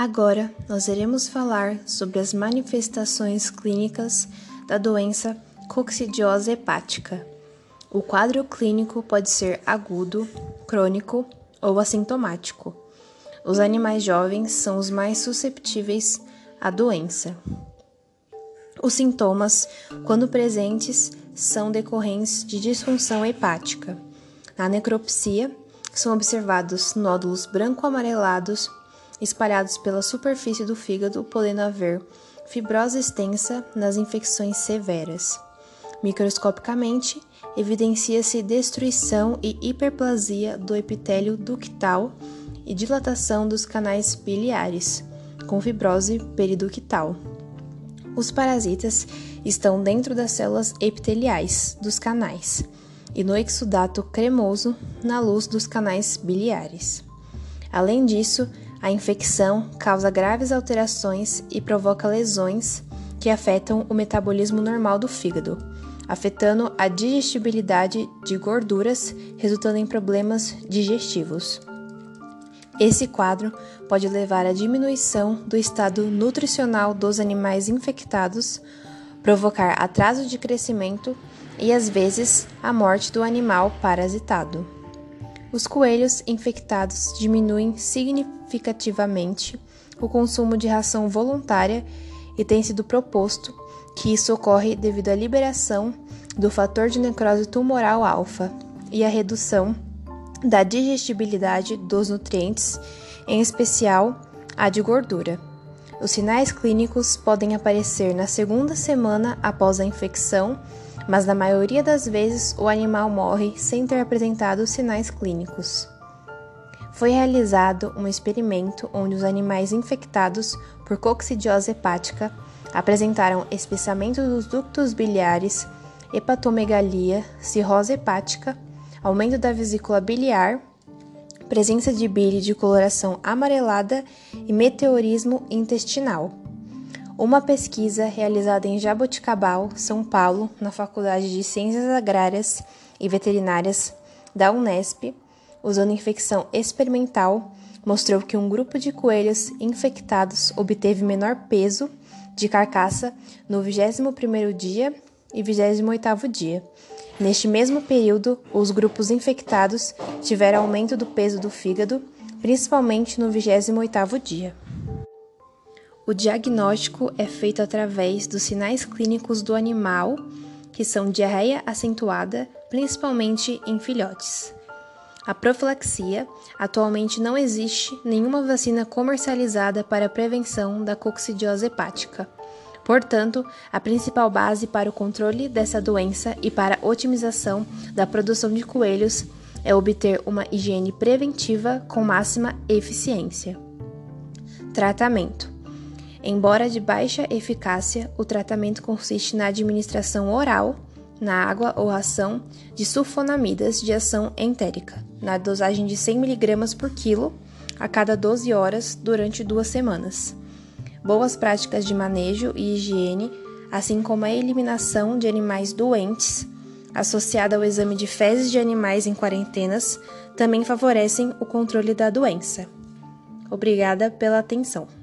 Agora nós iremos falar sobre as manifestações clínicas da doença coccidiosa hepática. O quadro clínico pode ser agudo, crônico ou assintomático. Os animais jovens são os mais susceptíveis à doença. Os sintomas, quando presentes, são decorrentes de disfunção hepática. Na necropsia, são observados nódulos branco-amarelados espalhados pela superfície do fígado, podendo haver fibrose extensa nas infecções severas. Microscopicamente, evidencia-se destruição e hiperplasia do epitélio ductal e dilatação dos canais biliares, com fibrose periductal. Os parasitas estão dentro das células epiteliais dos canais e no exudato cremoso na luz dos canais biliares. Além disso, a infecção causa graves alterações e provoca lesões que afetam o metabolismo normal do fígado, afetando a digestibilidade de gorduras, resultando em problemas digestivos. Esse quadro pode levar à diminuição do estado nutricional dos animais infectados, provocar atraso de crescimento e, às vezes, a morte do animal parasitado. Os coelhos infectados diminuem significativamente o consumo de ração voluntária e tem sido proposto que isso ocorre devido à liberação do fator de necrose tumoral alfa e à redução da digestibilidade dos nutrientes, em especial a de gordura. Os sinais clínicos podem aparecer na segunda semana após a infecção mas na maioria das vezes o animal morre sem ter apresentado sinais clínicos. Foi realizado um experimento onde os animais infectados por coccidiose hepática apresentaram espessamento dos ductos biliares, hepatomegalia, cirrose hepática, aumento da vesícula biliar, presença de bile de coloração amarelada e meteorismo intestinal. Uma pesquisa realizada em Jaboticabal, São Paulo, na Faculdade de Ciências Agrárias e Veterinárias da Unesp, usando infecção experimental, mostrou que um grupo de coelhos infectados obteve menor peso de carcaça no 21º dia e 28º dia. Neste mesmo período, os grupos infectados tiveram aumento do peso do fígado, principalmente no 28º dia. O diagnóstico é feito através dos sinais clínicos do animal, que são diarreia acentuada, principalmente em filhotes. A profilaxia, atualmente não existe nenhuma vacina comercializada para a prevenção da coccidiose hepática. Portanto, a principal base para o controle dessa doença e para a otimização da produção de coelhos é obter uma higiene preventiva com máxima eficiência. Tratamento: Embora de baixa eficácia, o tratamento consiste na administração oral, na água ou ração de sulfonamidas de ação entérica, na dosagem de 100 mg por quilo a cada 12 horas durante duas semanas. Boas práticas de manejo e higiene, assim como a eliminação de animais doentes, associada ao exame de fezes de animais em quarentenas, também favorecem o controle da doença. Obrigada pela atenção.